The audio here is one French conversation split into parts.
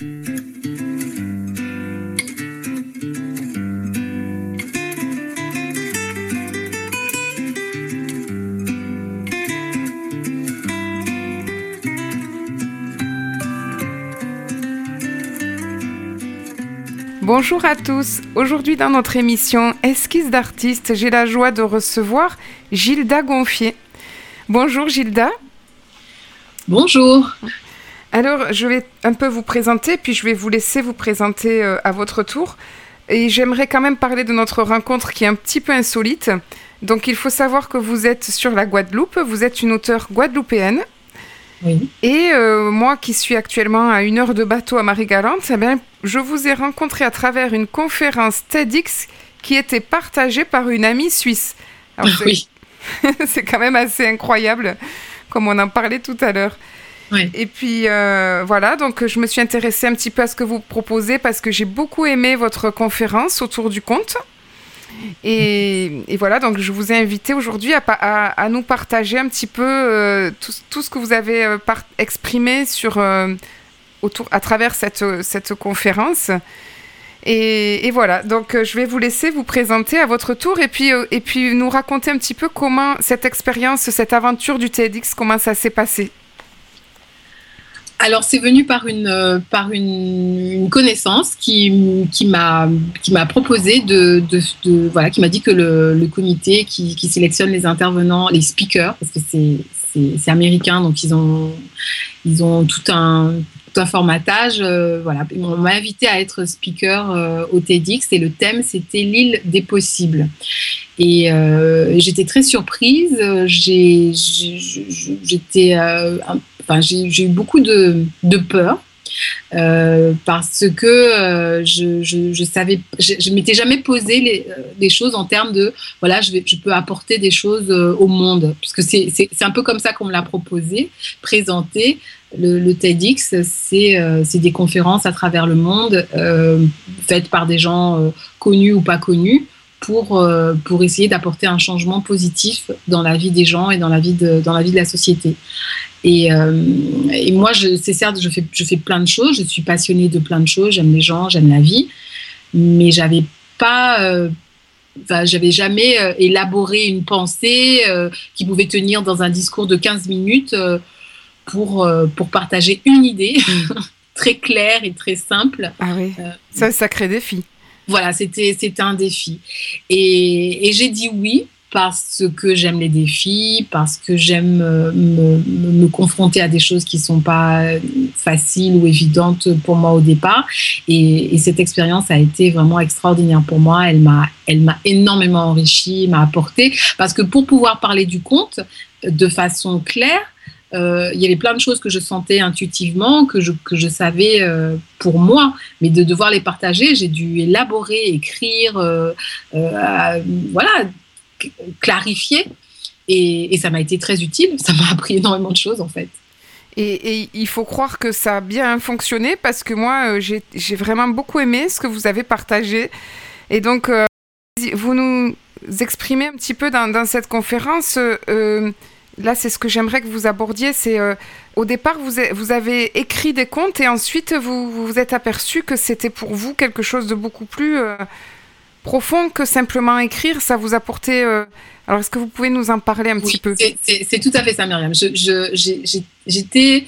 Bonjour à tous. Aujourd'hui dans notre émission Esquisse d'artiste, j'ai la joie de recevoir Gilda Gonfier. Bonjour Gilda. Bonjour. Alors, je vais un peu vous présenter, puis je vais vous laisser vous présenter euh, à votre tour. Et j'aimerais quand même parler de notre rencontre qui est un petit peu insolite. Donc, il faut savoir que vous êtes sur la Guadeloupe, vous êtes une auteure guadeloupéenne, et euh, moi qui suis actuellement à une heure de bateau à Marie-Galante, eh je vous ai rencontré à travers une conférence TEDx qui était partagée par une amie suisse. oui. c'est quand même assez incroyable, comme on en parlait tout à l'heure. Et puis euh, voilà, donc je me suis intéressée un petit peu à ce que vous proposez parce que j'ai beaucoup aimé votre conférence autour du conte. Et, voilà, donc je vous ai invité aujourd'hui à, nous partager un petit peu euh, tout, ce que vous avez euh, exprimé sur, autour, à travers cette, cette conférence. Et, voilà, donc je vais vous laisser vous présenter à votre tour et puis, et puis nous raconter un petit peu comment cette expérience, cette aventure du TEDx, comment ça s'est passé. Alors c'est venu par une euh, par une, connaissance qui, qui m'a qui m'a proposé de, de, voilà qui m'a dit que le, le comité qui, qui, sélectionne les intervenants les speakers parce que c'est c'est américain donc ils ont ils ont tout un tout un formatage euh, voilà. On m'a invité à être speaker euh, au TEDx et le thème c'était l'île des possibles. Et j'étais très surprise j'ai j'étais un j'ai eu beaucoup de, peur. Euh, parce que euh, je, je, savais, je, m'étais jamais posé les, euh, choses en termes de voilà, je, je peux apporter des choses au monde, puisque c'est un peu comme ça qu'on me l'a proposé, présenté. Le TEDx, c'est des conférences à travers le monde, faites par des gens connus ou pas connus, pour, pour essayer d'apporter un changement positif dans la vie des gens et dans la vie de, dans la, vie de la société. Et, euh, et moi, c'est certes, je fais, je fais plein de choses, je suis passionnée de plein de choses, j'aime les gens, j'aime la vie, mais j'avais pas. Euh, Enfin, j'avais jamais euh, élaboré une pensée qui pouvait tenir dans un discours de 15 minutes pour, pour partager une idée très claire et très simple. Ah oui, c'est un sacré défi. Voilà, c'était un défi. Et, et j'ai dit oui parce que j'aime les défis, parce que j'aime euh, me, confronter à des choses qui ne sont pas faciles ou évidentes pour moi au départ. Et, cette expérience a été vraiment extraordinaire pour moi. Elle m'a, elle m'a énormément enrichi, m'a apporté. Parce que pour pouvoir parler du conte de façon claire, euh, il y avait plein de choses que je sentais intuitivement, que je, que je savais euh, pour moi, mais de devoir les partager, j'ai dû élaborer, écrire, voilà, clarifier. Et, ça m'a été très utile. Ça m'a appris énormément de choses, en fait. Et, il faut croire que ça a bien fonctionné parce que moi, euh, j'ai vraiment beaucoup aimé ce que vous avez partagé. Et donc, euh, vous nous exprimez un petit peu dans, cette conférence. Euh, là, c'est ce que j'aimerais que vous abordiez. C'est au départ, vous, vous, avez écrit des contes et ensuite, vous vous êtes aperçu que c'était pour vous quelque chose de beaucoup plus profond que simplement écrire. Ça vous apportait. Euh, alors, est-ce que vous pouvez nous en parler un petit peu? C'est tout à fait ça, Myriam. J'étais.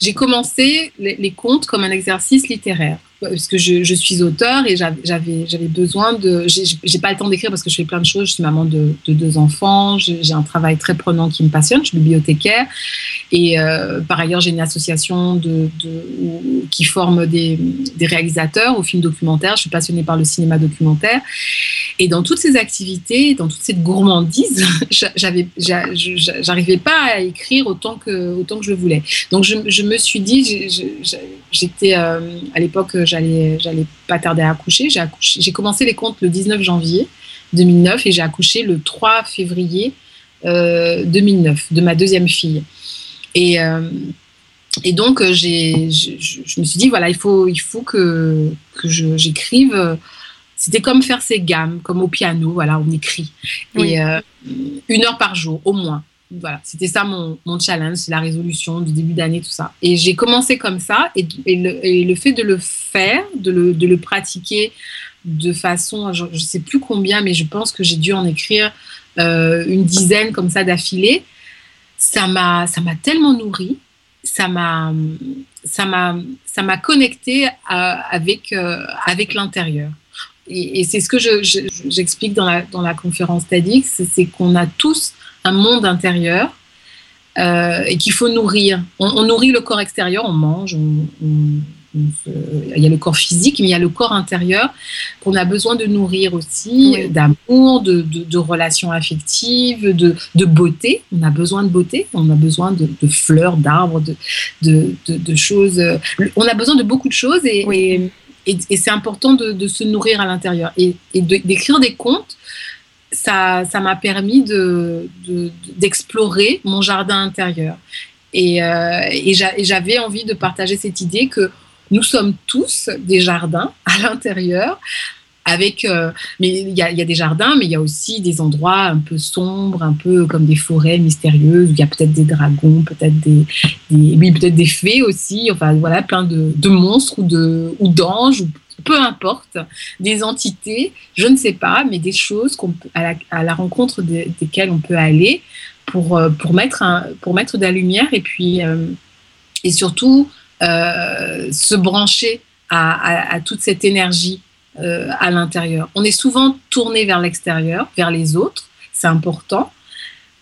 J'ai commencé les, contes comme un exercice littéraire parce que je, je suis auteur et j'avais j'avais besoin de j'ai pas le temps d'écrire parce que je fais plein de choses. Je suis maman de, de deux enfants. J'ai un travail très prenant qui me passionne. Je suis bibliothécaire. Et euh, par ailleurs j'ai une association de, de, qui forme des, des réalisateurs au film documentaire je suis passionnée par le cinéma documentaire et dans toutes ces activités dans toute cette gourmandise j'arrivais pas à écrire autant que autant que je voulais donc je, me suis dit j'étais euh, à l'époque j'allais, pas tarder à accoucher. J'ai, commencé les comptes le 19 janvier 2009 et j'ai accouché le 3 février 2009 euh, de ma deuxième fille. Et, euh, et donc, j'ai, je, me suis dit, voilà, il faut, il faut que, que j'écrive. C'était comme faire ses gammes, comme au piano, voilà, on écrit. Et une heure par jour, au moins. voilà, c'était ça mon, mon challenge, la résolution du début d'année, tout ça. Et j'ai commencé comme ça, et, et, le, fait de le faire, de le, de le pratiquer de façon, je ne sais plus combien, mais je pense que j'ai dû en écrire euh, une dizaine comme ça d'affilée, ça m'a, ça m'a tellement nourri, ça m'a, ça m'a, ça m'a connecté avec, euh, avec l'intérieur. Et, c'est ce que j'explique dans, la, dans la conférence TEDx, c'est qu'on a tous un monde intérieur euh, et qu'il faut nourrir. On, nourrit le corps extérieur, on mange, il y a le corps physique, mais il y a le corps intérieur qu'on a besoin de nourrir aussi, d'amour, de, de, relations affectives, de, de, beauté. On a besoin de beauté, on a besoin de, fleurs, d'arbres, de, choses. On a besoin de beaucoup de choses et, et, c'est important de, se nourrir à l'intérieur. Et, d'écrire des contes, ça m'a permis d'explorer mon jardin intérieur. Et, euh, et j'avais envie de partager cette idée que nous sommes tous des jardins à l'intérieur. Avec, euh, mais il y, a, des jardins, mais il y a aussi des endroits un peu sombres, un peu comme des forêts mystérieuses. Où il y a peut-être des dragons, peut-être des, oui, peut-être des fées aussi. Enfin voilà, plein de, monstres ou d'anges, peu importe, des entités, je ne sais pas, mais des choses à, la, rencontre desquelles on peut aller pour, euh, pour, mettre un, pour mettre de la lumière et puis euh, et surtout se brancher à, toute cette énergie euh, à l'intérieur. On est souvent tourné vers l'extérieur, vers les autres, c'est important,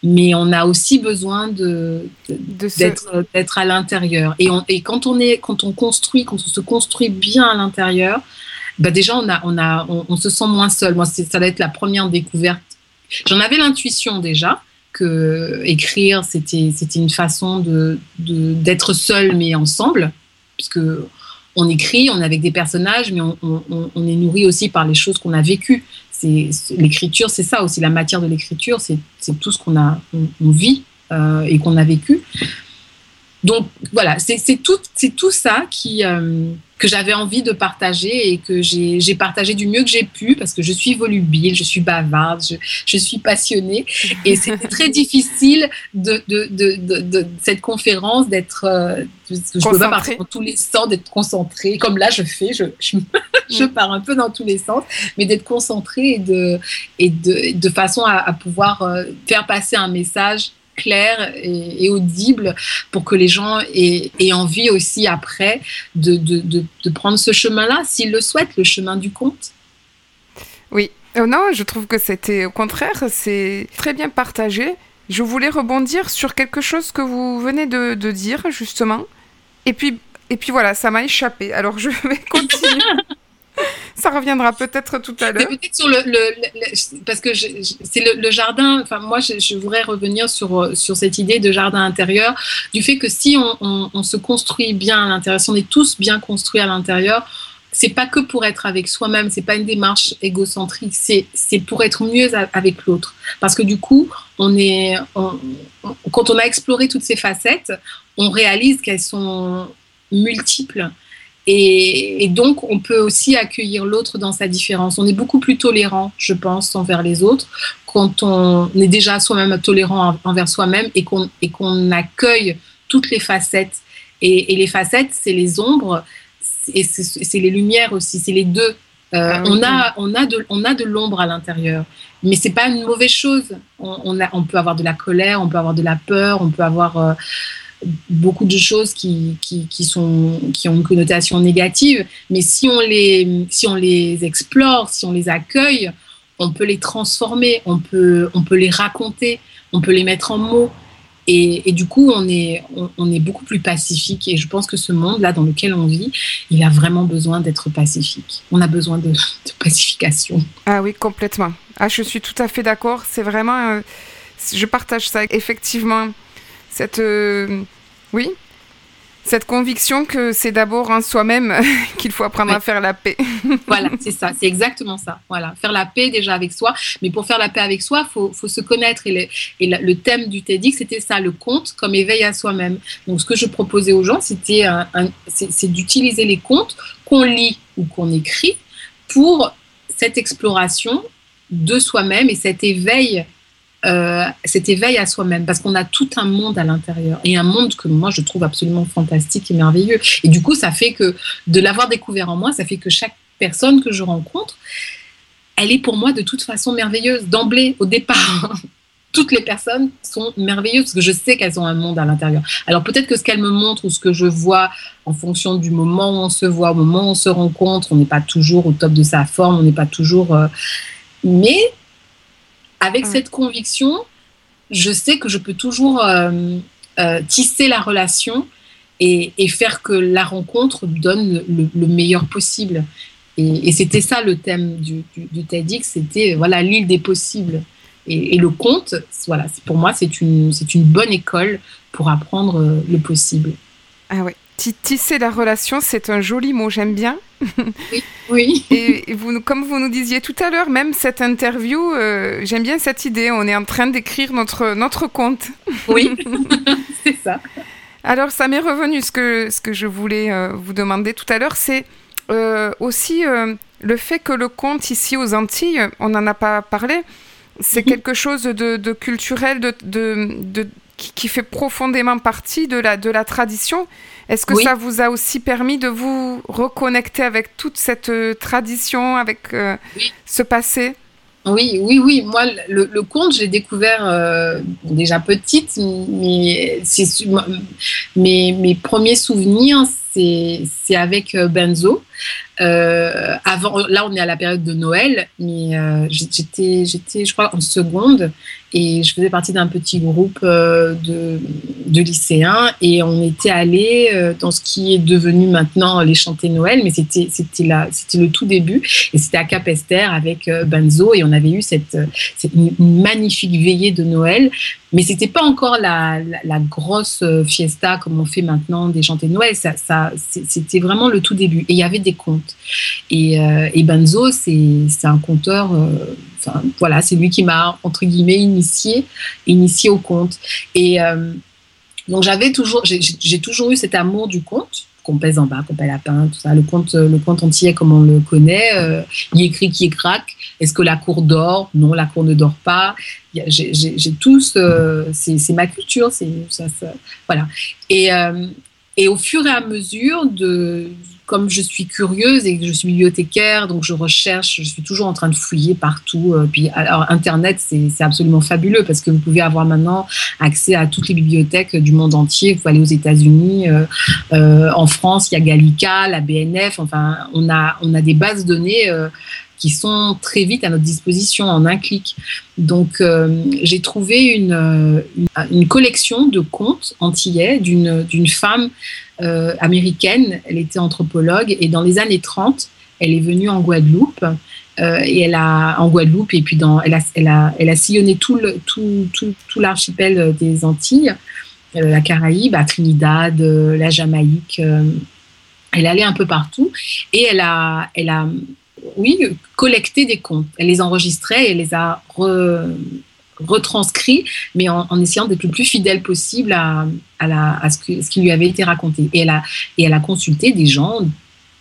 mais on a aussi besoin de, d'être, à l'intérieur. Et, et, quand on est, quand on construit, quand on se construit bien à l'intérieur, bah déjà on a, on a, on, se sent moins seul. Moi, ça va être la première découverte. J'en avais l'intuition déjà, que écrire, c'était une façon de d'être seul mais ensemble, puisque on écrit, on est avec des personnages, mais on, est nourri aussi par les choses qu'on a vécues. L'écriture, c'est ça aussi, la matière de l'écriture, c'est tout ce qu'on a, on, vit euh, et qu'on a vécu. Donc voilà, c'est tout, tout ça qui, euh, que j'avais envie de partager et que j'ai partagé du mieux que j'ai pu parce que je suis volubile, je suis bavarde, je, suis passionnée. Et c'était très difficile de, de, de, de, cette conférence d'être, euh, je peux pas partir dans tous les sens, d'être concentrée. Comme là je fais, je, je, je, mm. pars un peu dans tous les sens, mais d'être concentrée et de, et de, de façon à, à pouvoir euh, faire passer un message clair et, audible pour que les gens aient, envie aussi après de, de, prendre ce chemin-là, s'ils le souhaitent, le chemin du conte. Oui, euh, non, je trouve que c'était au contraire, c'est très bien partagé. Je voulais rebondir sur quelque chose que vous venez de, de dire justement. Et puis, et puis voilà, ça m'a échappé. Alors je vais continuer. Ça reviendra peut-être tout à l'heure. Peut-être sur le, parce que c'est le, jardin. Enfin, moi, je, voudrais revenir sur sur cette idée de jardin intérieur, du fait que si on, se construit bien à l'intérieur, si on est tous bien construits à l'intérieur, c'est pas que pour être avec soi-même, c'est pas une démarche égocentrique, c'est c'est pour être mieux avec l'autre. Parce que du coup, on est quand on a exploré toutes ces facettes, on réalise qu'elles sont multiples et, donc, on peut aussi accueillir l'autre dans sa différence. On est beaucoup plus tolérant, je pense, envers les autres quand on est déjà soi-même tolérant envers soi-même et qu'on qu'on accueille toutes les facettes. Et, les facettes, c'est les ombres et c'est les lumières aussi, c'est les deux. Euh, ah on, a, on, a de, on a de l'ombre à l'intérieur, mais c'est pas une mauvaise chose. On, a, on peut avoir de la colère, on peut avoir de la peur, on peut avoir euh, beaucoup de choses qui, qui, sont, qui ont une connotation négative, mais si on, les, si on les explore, si on les accueille, on peut les transformer, on peut, on peut les raconter, on peut les mettre en mots. Et, du coup, on est, on, est beaucoup plus pacifique. Et je pense que ce monde-là dans lequel on vit, il a vraiment besoin d'être pacifique. On a besoin de, pacification. Ah oui, complètement. Ah, je suis tout à fait d'accord. C'est vraiment... Euh, je partage ça. Effectivement, cette euh, oui cette conviction que c'est d'abord en soi-même qu'il faut apprendre à faire la paix. voilà, c'est ça, c'est exactement ça. Voilà, faire la paix déjà avec soi. Mais pour faire la paix avec soi, il faut, se connaître. Et, le, thème du TEDx, c'était ça, le conte comme éveil à soi-même. Donc, ce que je proposais aux gens, c'était c'est d'utiliser les contes qu'on lit ou qu'on écrit pour cette exploration de soi-même et cet éveil euh, cet éveil à soi-même, parce qu'on a tout un monde à l'intérieur, et un monde que moi je trouve absolument fantastique et merveilleux. Et du coup, ça fait que de l'avoir découvert en moi, ça fait que chaque personne que je rencontre, elle est pour moi de toute façon merveilleuse, d'emblée, au départ. Toutes les personnes sont merveilleuses parce que je sais qu'elles ont un monde à l'intérieur. Alors peut-être que ce qu'elles me montrent ou ce que je vois en fonction du moment où on se voit, au moment où on se rencontre, on n'est pas toujours au top de sa forme, on n'est pas toujours... Euh, mais avec cette conviction, je sais que je peux toujours euh, euh, tisser la relation et, faire que la rencontre donne le, meilleur possible. Et, c'était ça le thème du, du, TEDx, c'était voilà l'île des possibles. Et, le conte, voilà, pour moi, c'est une, une bonne école pour apprendre euh, le possible. Ah ouais. Tisser la relation, c'est un joli mot, j'aime bien. Oui. oui. Et, vous, comme vous nous disiez tout à l'heure, même cette interview, euh, j'aime bien cette idée. On est en train d'écrire notre, notre conte. Oui, c'est ça. Alors, ça m'est revenu ce que, ce que je voulais euh, vous demander tout à l'heure, c'est euh, aussi le fait que le conte ici aux Antilles, on n'en a pas parlé, c'est mhm. quelque chose de, de culturel, de, de, qui, fait profondément partie de la, de la tradition. Est-ce que ça vous a aussi permis de vous reconnecter avec toute cette euh, tradition, avec euh, ce passé? Oui, oui, oui. Moi, le, conte, j'ai découvert euh, déjà petite, mais mes, mes premiers souvenirs, c'est avec Benzo. avant, là, on est à la période de Noël, mais j'étais, j'étais, je crois, en seconde et je faisais partie d'un petit groupe euh, de, de, lycéens et on était allé euh, dans ce qui est devenu maintenant les chantés Noël, mais c'était le tout début et c'était à Capester avec euh, Benzo et on avait eu cette, cette magnifique veillée de Noël, mais c'était pas encore la, la, grosse fiesta comme on fait maintenant des chantés Noël, ça, ça c'était vraiment le tout début. Et il y avait des contes. Et, et Benzo c'est un conteur voilà, c'est lui qui m'a entre guillemets initié, initié au conte. Et euh, donc j'avais toujours, j'ai toujours eu cet amour du conte qu'on pèse en bas, qu'on pèse lapin, tout ça. Le conte, le conte entier comme on le connaît, euh, il écrit qui est craque. Est-ce que la cour dort? Non, la cour ne dort pas. J'ai tous, euh, c'est ma culture, c'est ça, voilà. Et au fur et à mesure de comme je suis curieuse et que je suis bibliothécaire, donc je recherche, je suis toujours en train de fouiller partout. Euh, puis alors Internet, c'est absolument fabuleux parce que vous pouvez avoir maintenant accès à toutes les bibliothèques du monde entier. Vous pouvez aller aux États-Unis, euh, euh, en France, il y a Gallica, la BNF. Enfin, on a on a des bases de données qui sont très vite à notre disposition en un clic. Donc, j'ai trouvé une, une, collection de contes antillais d'une femme euh, américaine. Elle était anthropologue et dans les années 30, elle est venue en Guadeloupe. Euh, et elle a en Guadeloupe et puis elle a, elle a, elle a sillonné tout le, tout, tout, tout l'archipel des Antilles, euh, la Caraïbe, à Trinidad, la Jamaïque. elle allée un peu partout et elle a, elle a, oui, collecté des contes. Elle les enregistrait et elle les a retranscrits, mais en, essayant d'être le plus fidèle possible à, à, ce, qui lui avait été raconté. Et elle a, et consulté des gens,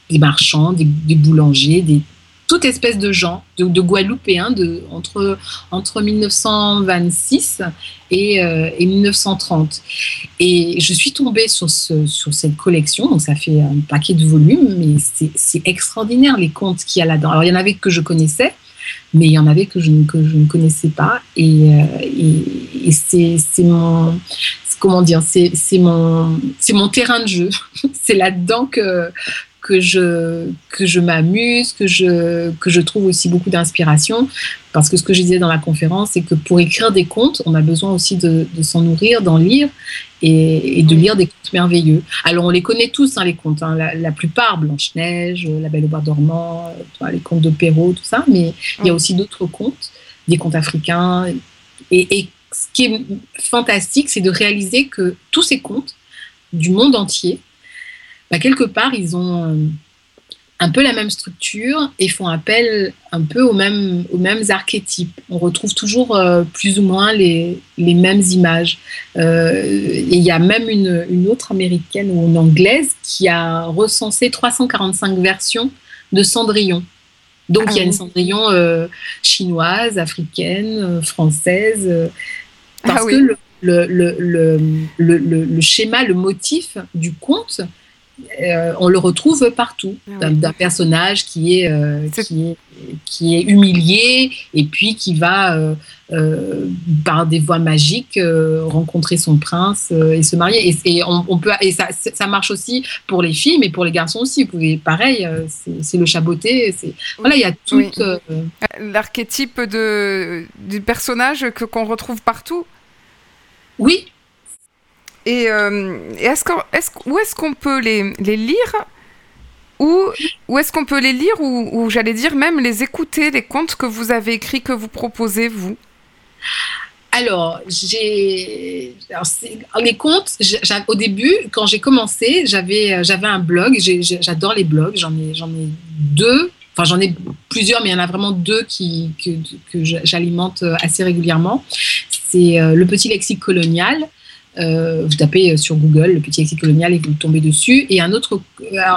des marchands, des, boulangers, des, toute espèce de gens, de, Guadeloupéens, de, entre, entre 1926 et, euh, et, 1930. Et je suis tombée sur, ce, sur cette collection, donc ça fait un paquet de volumes, mais c'est extraordinaire les contes qu'il y a là-dedans. Alors il y en avait que je connaissais, mais il y en avait que je, que je ne connaissais pas. Et, euh, et, et c'est mon, comment dire, c'est mon, mon terrain de jeu. c'est là-dedans que, que je, que je m'amuse, que je, que je trouve aussi beaucoup d'inspiration. Parce que ce que je disais dans la conférence, c'est que pour écrire des contes, on a besoin aussi de, de s'en nourrir, d'en lire et, de lire des contes merveilleux. Alors on les connaît tous, hein, les contes, hein. la, plupart, Blanche-Neige, La Belle au bois dormant, euh, les contes de Perrault, tout ça, mais il y a aussi d'autres contes, des contes africains. Et, et ce qui est fantastique, c'est de réaliser que tous ces contes du monde entier, bah, quelque part, ils ont euh, un peu la même structure et font appel un peu aux mêmes, aux mêmes archétypes. On retrouve toujours euh, plus ou moins les, les mêmes images. Euh, et il y a même une, une, autre américaine ou une anglaise qui a recensé 345 versions de Cendrillon. Donc il y a une ah Cendrillon chinoise, africaine, française, parce ah que le, le, le, schéma, le motif du conte euh, on le retrouve partout, ah d'un personnage qui est, euh, qui, est, qui est humilié et puis qui va, euh, par des voies magiques, rencontrer son prince et se marier. Et, on, peut, et ça, ça, marche aussi pour les filles, mais pour les garçons aussi. Vous pouvez, pareil, c'est le chaboté. Voilà, il y a tout. L'archétype du personnage qu'on retrouve partout? Oui, et, euh, où est-ce qu'on peut les, lire ou, où est-ce qu'on peut les lire ou, j'allais dire même les écouter, les contes que vous avez écrits, que vous proposez, vous? Alors, les contes. Au début, quand j'ai commencé, j'avais j'avais un blog. J'adore les blogs. J'en ai j'en ai deux. Enfin, j'en ai plusieurs, mais il y en a vraiment deux qui que, j'alimente assez régulièrement. C'est euh, le petit lexique colonial euh, vous tapez sur Google le petit lexique colonial et vous tombez dessus. Et un autre,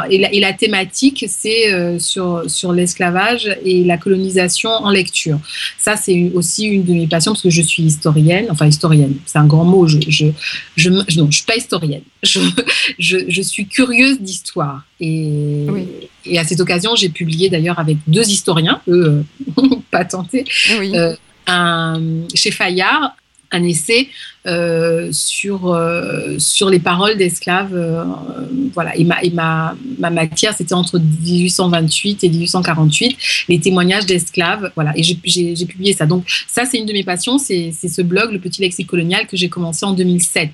et, la, thématique, c'est euh, sur, sur l'esclavage et la colonisation en lecture. Ça, c'est aussi une de mes passions parce que je suis historienne, enfin historienne, c'est un grand mot. Je, je, je, non, je suis pas historienne. Je, je, suis curieuse d'histoire. Et, et à cette occasion, j'ai publié d'ailleurs avec deux historiens, eux, pas tentés. un, chez Fayard un essai euh, sur, euh, sur les paroles d'esclaves. Euh, voilà. Et, ma, et ma, ma matière, c'était entre 1828 et 1848, les témoignages d'esclaves. Voilà. Et j'ai publié ça. Donc, ça, c'est une de mes passions. C'est ce blog, le petit lexique colonial, que j'ai commencé en 2007.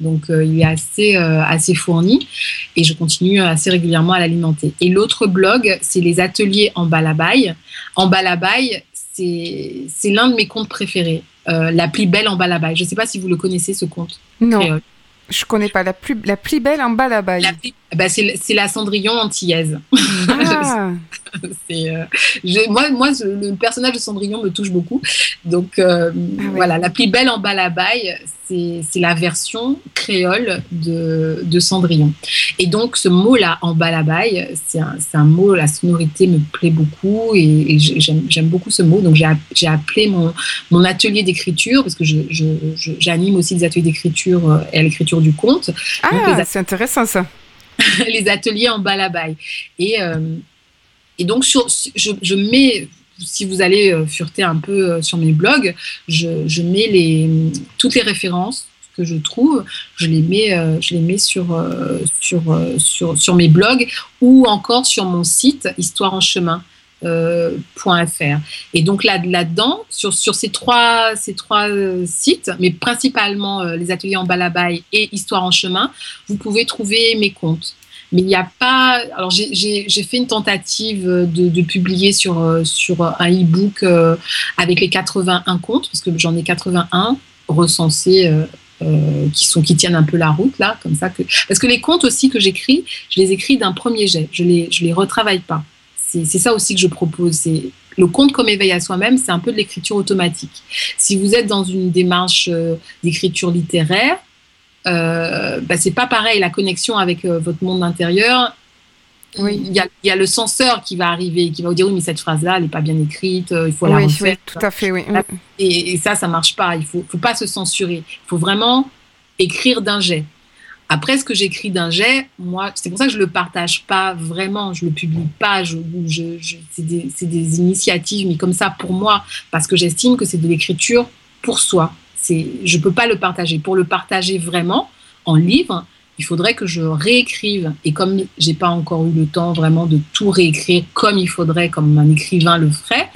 Donc, il est assez, assez fourni et je continue assez régulièrement à l'alimenter. Et l'autre blog, c'est les ateliers en balabaye. En balabaye, c'est l'un de mes contes préférés. Euh, la plus belle en balabaye. Je ne sais pas si vous le connaissez, ce conte. Non. je Je connais pas la plus, la plus belle en balabaye. Bah, c'est la Cendrillon antillaise. Ah. Euh, moi, moi, le personnage de Cendrillon me touche beaucoup. Donc euh, ah voilà, la plus belle en balabaye, c'est la version créole de, de, Cendrillon. Et donc ce mot-là en balabaye, c'est un, un, mot, la sonorité me plaît beaucoup et, j'aime beaucoup ce mot. Donc j'ai appelé mon, mon atelier d'écriture, parce que j'anime aussi des ateliers d'écriture euh, et à l'écriture du conte. Ah, c'est intéressant ça. les ateliers en balabaye. Et, euh, et donc, sur, je, mets, si vous allez euh, fureter un peu euh, sur mes blogs, je, mets les, toutes les références que je trouve, je les mets, je les mets sur, sur, sur, sur mes blogs ou encore sur mon site Histoire. Euh. Et donc là, là-dedans, sur, sur ces trois, ces trois euh, sites, mais principalement euh, les ateliers en balabaye et Histoire en chemin, vous pouvez trouver mes comptes. Mais il n'y a pas. Alors, j'ai fait une tentative de, de publier sur, sur un e-book avec les 81 comptes, parce que j'en ai 81 recensés. qui sont qui tiennent un peu la route là comme ça que parce que les comptes aussi que j'écris je les écris d'un premier jet je les je les retravaille pas c'est ça aussi que je propose. C'est le conte comme éveil à soi-même, c'est un peu de l'écriture automatique. Si vous êtes dans une démarche euh, d'écriture littéraire, euh, bah, c'est pas pareil. La connexion avec euh, votre monde intérieur, oui. il, y a, le censeur qui va arriver, qui va vous dire oui, mais cette phrase-là, elle n'est pas bien écrite, il faut la refaire. Oui, tout à fait, oui. Et, et ça, ça marche pas. Il faut, faut pas se censurer. Il faut vraiment écrire d'un jet. Après, ce que j'écris d'un jet, moi, c'est pour ça que je le partage pas vraiment, je le publie pas, je, je, c'est des, des, initiatives, mais comme ça pour moi, parce que j'estime que c'est de l'écriture pour soi. Je peux pas le partager. Pour le partager vraiment en livre, il faudrait que je réécrive. Et comme j'ai pas encore eu le temps vraiment de tout réécrire comme il faudrait, comme un écrivain le ferait.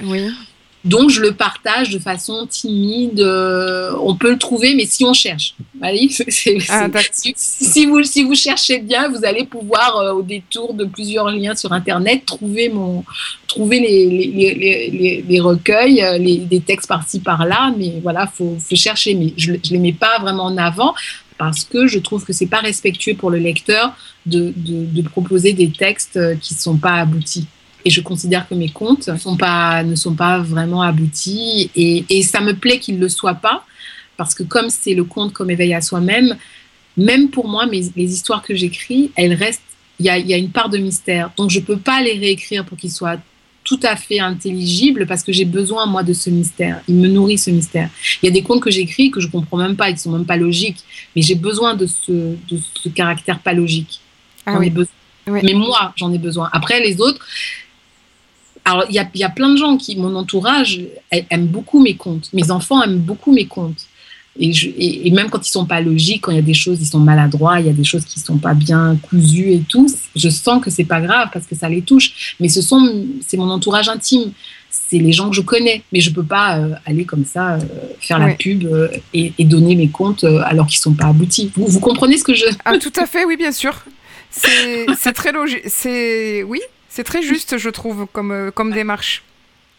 Donc, je le partage de façon timide. Euh, on peut le trouver, mais si on cherche. Allez, ah, si, vous, si vous cherchez bien, vous allez pouvoir, euh, au détour de plusieurs liens sur Internet, trouver, mon, trouver les, les, les, les recueils, euh, les, des textes par-ci, par-là. Mais voilà, il faut, faut, chercher. Mais je ne les mets pas vraiment en avant parce que je trouve que c'est pas respectueux pour le lecteur de, de, de proposer des textes qui ne sont pas aboutis et je considère que mes comptes sont pas, ne sont pas vraiment aboutis et, et ça me plaît qu'ils ne le soient pas parce que comme c'est le conte comme éveil à soi-même, même pour moi, mes, les histoires que j'écris, elles restent, il y a, y a, une part de mystère. Donc je ne peux pas les réécrire pour qu'ils soient tout à fait intelligible parce que j'ai besoin, moi, de ce mystère. Il me nourrit ce mystère. Il y a des contes que j'écris que je comprends même pas, qui sont même pas logiques, mais j'ai besoin de ce, de ce caractère pas logique. Ah oui. Mais moi, j'en ai besoin. Après, les autres, alors il y a, y a, plein de gens qui, mon entourage, aiment beaucoup mes contes. Mes enfants aiment beaucoup mes contes. Et, je, et, même quand ils sont pas logiques, quand il y a des choses, ils sont maladroits, il y a des choses qui sont pas bien cousues et tout, je sens que c'est pas grave parce que ça les touche. Mais ce sont, c'est mon entourage intime, c'est les gens que je connais. Mais je peux pas euh, aller comme ça euh, faire la pub euh, et, et, donner mes comptes alors qu'ils sont pas aboutis. Vous, vous, comprenez ce que je Ah tout à fait, oui bien sûr. C'est très logique. C'est oui, c'est très juste, je trouve, comme comme démarche.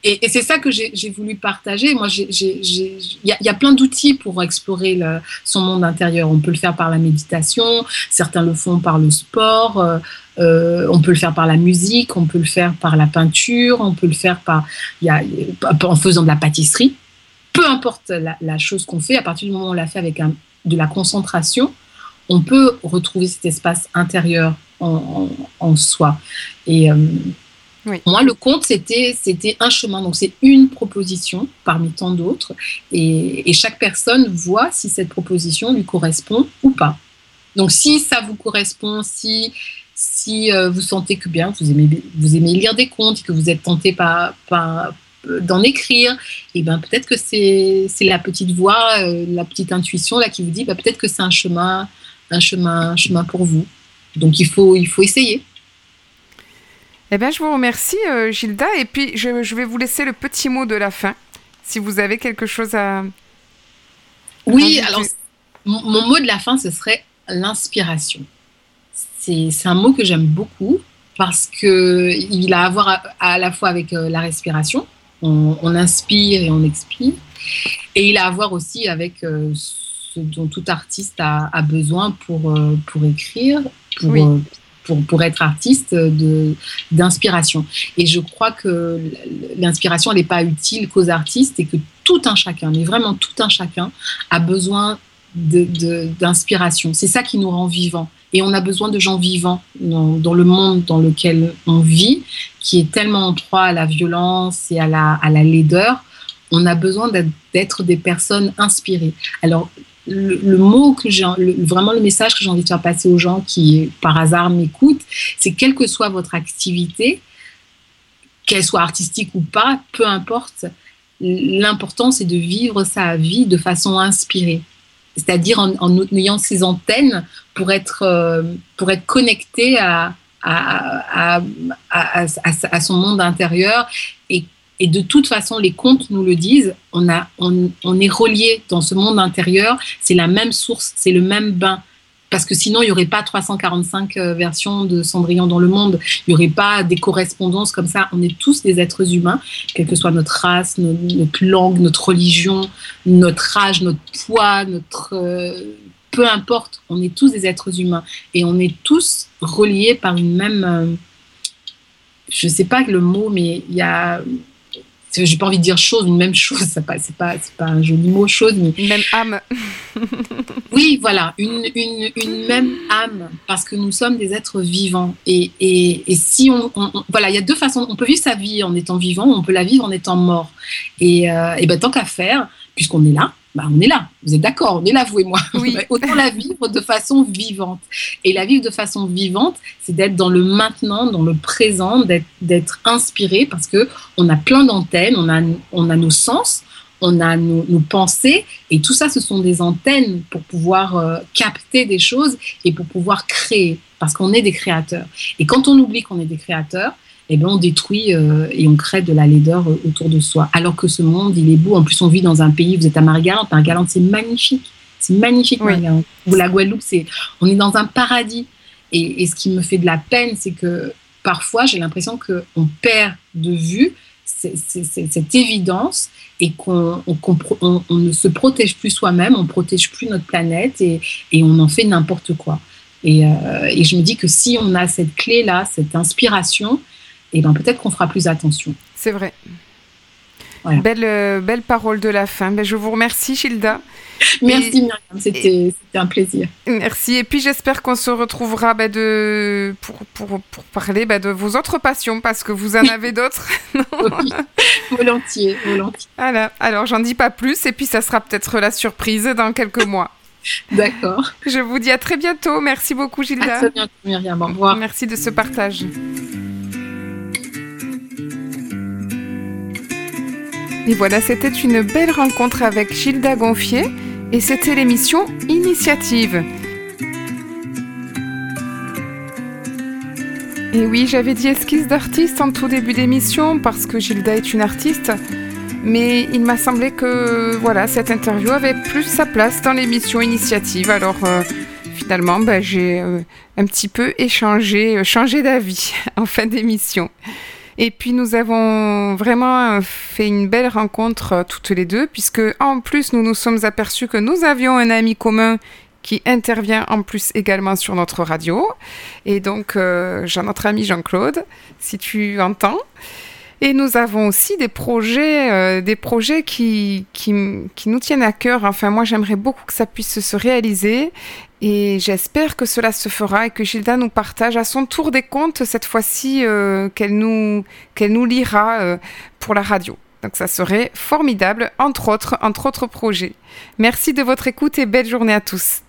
Et, c'est ça que j'ai voulu partager. Moi, il y, a plein d'outils pour explorer le, son monde intérieur. On peut le faire par la méditation, certains le font par le sport, euh, euh, on peut le faire par la musique, on peut le faire par la peinture, on peut le faire par, y a, en faisant de la pâtisserie. Peu importe la, chose qu'on fait, à partir du moment où on l'a fait avec un, de la concentration, on peut retrouver cet espace intérieur en, en, soi. Et euh, moi, le conte, c'était, c'était un chemin. Donc, c'est une proposition parmi tant d'autres. Et, chaque personne voit si cette proposition lui correspond ou pas. Donc, si ça vous correspond, si, si euh, vous sentez que bien, vous aimez, vous aimez lire des contes et que vous êtes tenté par, par, d'en écrire, et eh ben peut-être que c'est, c'est la petite voix, euh, la petite intuition là qui vous dit, bah, peut-être que c'est un chemin, un chemin, un chemin pour vous. Donc, il faut, il faut essayer. Eh bien, je vous remercie, euh, Gilda. Et puis, je, vais vous laisser le petit mot de la fin, si vous avez quelque chose à. Oui, alors, mon, mot de la fin, ce serait l'inspiration. C'est un mot que j'aime beaucoup parce qu'il a à voir à, la fois avec euh, la respiration. On, inspire et on expire. Et il a à voir aussi avec euh, ce dont tout artiste a, besoin pour, pour écrire, pour, oui pour, pour être artiste d'inspiration. Et je crois que l'inspiration, elle n'est pas utile qu'aux artistes et que tout un chacun, mais vraiment tout un chacun, a besoin d'inspiration. C'est ça qui nous rend vivants. Et on a besoin de gens vivants dans, dans, le monde dans lequel on vit, qui est tellement en proie à la violence et à la, à la laideur. On a besoin d'être des personnes inspirées. Alors, le, mot que j'ai, vraiment le message que j'ai envie de faire passer aux gens qui, par hasard, m'écoutent, c'est quelle que soit votre activité, qu'elle soit artistique ou pas, peu importe, l'important c'est de vivre sa vie de façon inspirée. C'est-à-dire en, ayant ses antennes pour être, euh, pour être connecté à, à, à, à, son monde intérieur et et de toute façon, les contes nous le disent, on, a, on, on est relié dans ce monde intérieur, c'est la même source, c'est le même bain. Parce que sinon, il n'y aurait pas 345 euh, versions de Cendrillon dans le monde. Il n'y aurait pas des correspondances comme ça. On est tous des êtres humains, quelle que soit notre race, notre, langue, notre religion, notre âge, notre poids, notre... Euh, peu importe, on est tous des êtres humains. Et on est tous reliés par une même... Euh, je ne sais pas le mot, mais il y a j'ai pas envie de dire chose, une même chose, c'est pas, c'est pas, pas un joli mot, chose, mais. Une même âme. oui, voilà, une, une, une, même âme, parce que nous sommes des êtres vivants. Et, et, et si on, Voilà, il y a deux façons. On peut vivre sa vie en étant vivant, on peut la vivre en étant mort. Et, euh, et ben, tant qu'à faire, puisqu'on est là, bah, on est là. Vous êtes d'accord, on est là, vous et moi. Oui. Autant la vivre de façon vivante. Et la vivre de façon vivante, c'est d'être dans le maintenant, dans le présent, d'être inspiré parce que on a plein d'antennes, on a, on a nos sens, on a nos, pensées, et tout ça, ce sont des antennes pour pouvoir euh, capter des choses et pour pouvoir créer, parce qu'on est des créateurs. Et quand on oublie qu'on est des créateurs, eh ben on détruit euh, et on crée de la laideur euh, autour de soi. Alors que ce monde, il est beau. En plus, on vit dans un pays, vous êtes à Marie-Galante. Marie-Galante, c'est magnifique. C'est magnifique, oui. Ou la Guadeloupe, c'est, on est dans un paradis. Et, et, ce qui me fait de la peine, c'est que parfois, j'ai l'impression qu'on perd de vue cette évidence et qu'on on, on, ne se protège plus soi-même, on protège plus notre planète et, et on en fait n'importe quoi. Et, euh, et, je me dis que si on a cette clé-là, cette inspiration, et ben peut-être qu'on fera plus attention. C'est vrai. Belle, belle parole de la fin. Ben, je vous remercie, Gilda. Merci Myriam, c'était un plaisir. Merci. Et puis j'espère qu'on se retrouvera bah, de, pour, pour, pour parler bah, de vos autres passions parce que vous en avez d'autres. oui, volontiers, volontiers. Voilà. Alors j'en dis pas plus et puis ça sera peut-être la surprise dans quelques mois. D'accord. Je vous dis à très bientôt. Merci beaucoup Gilda. À très bientôt Myriam. Au revoir. Merci de ce partage. Et voilà, c'était une belle rencontre avec Gilda Gonfier et c'était l'émission Initiative. Et oui, j'avais dit esquisse d'artiste en tout début d'émission parce que Gilda est une artiste, mais il m'a semblé que voilà, cette interview avait plus sa place dans l'émission Initiative. Alors euh, finalement, bah, j'ai euh, un petit peu échangé, euh, changé d'avis en fin d'émission. Et puis nous avons vraiment fait une belle rencontre euh, toutes les deux, puisque en plus nous nous sommes aperçus que nous avions un ami commun qui intervient en plus également sur notre radio. Et donc, euh, notre ami Jean-Claude, si tu entends. Et nous avons aussi des projets, euh, des projets qui, qui, nous tiennent à cœur. Enfin, moi, j'aimerais beaucoup que ça puisse se réaliser. Et j'espère que cela se fera et que Gilda nous partage à son tour des comptes, cette fois-ci, euh, qu'elle nous, nous lira euh, pour la radio. Donc ça serait formidable, entre autres, entre autres projets. Merci de votre écoute et belle journée à tous.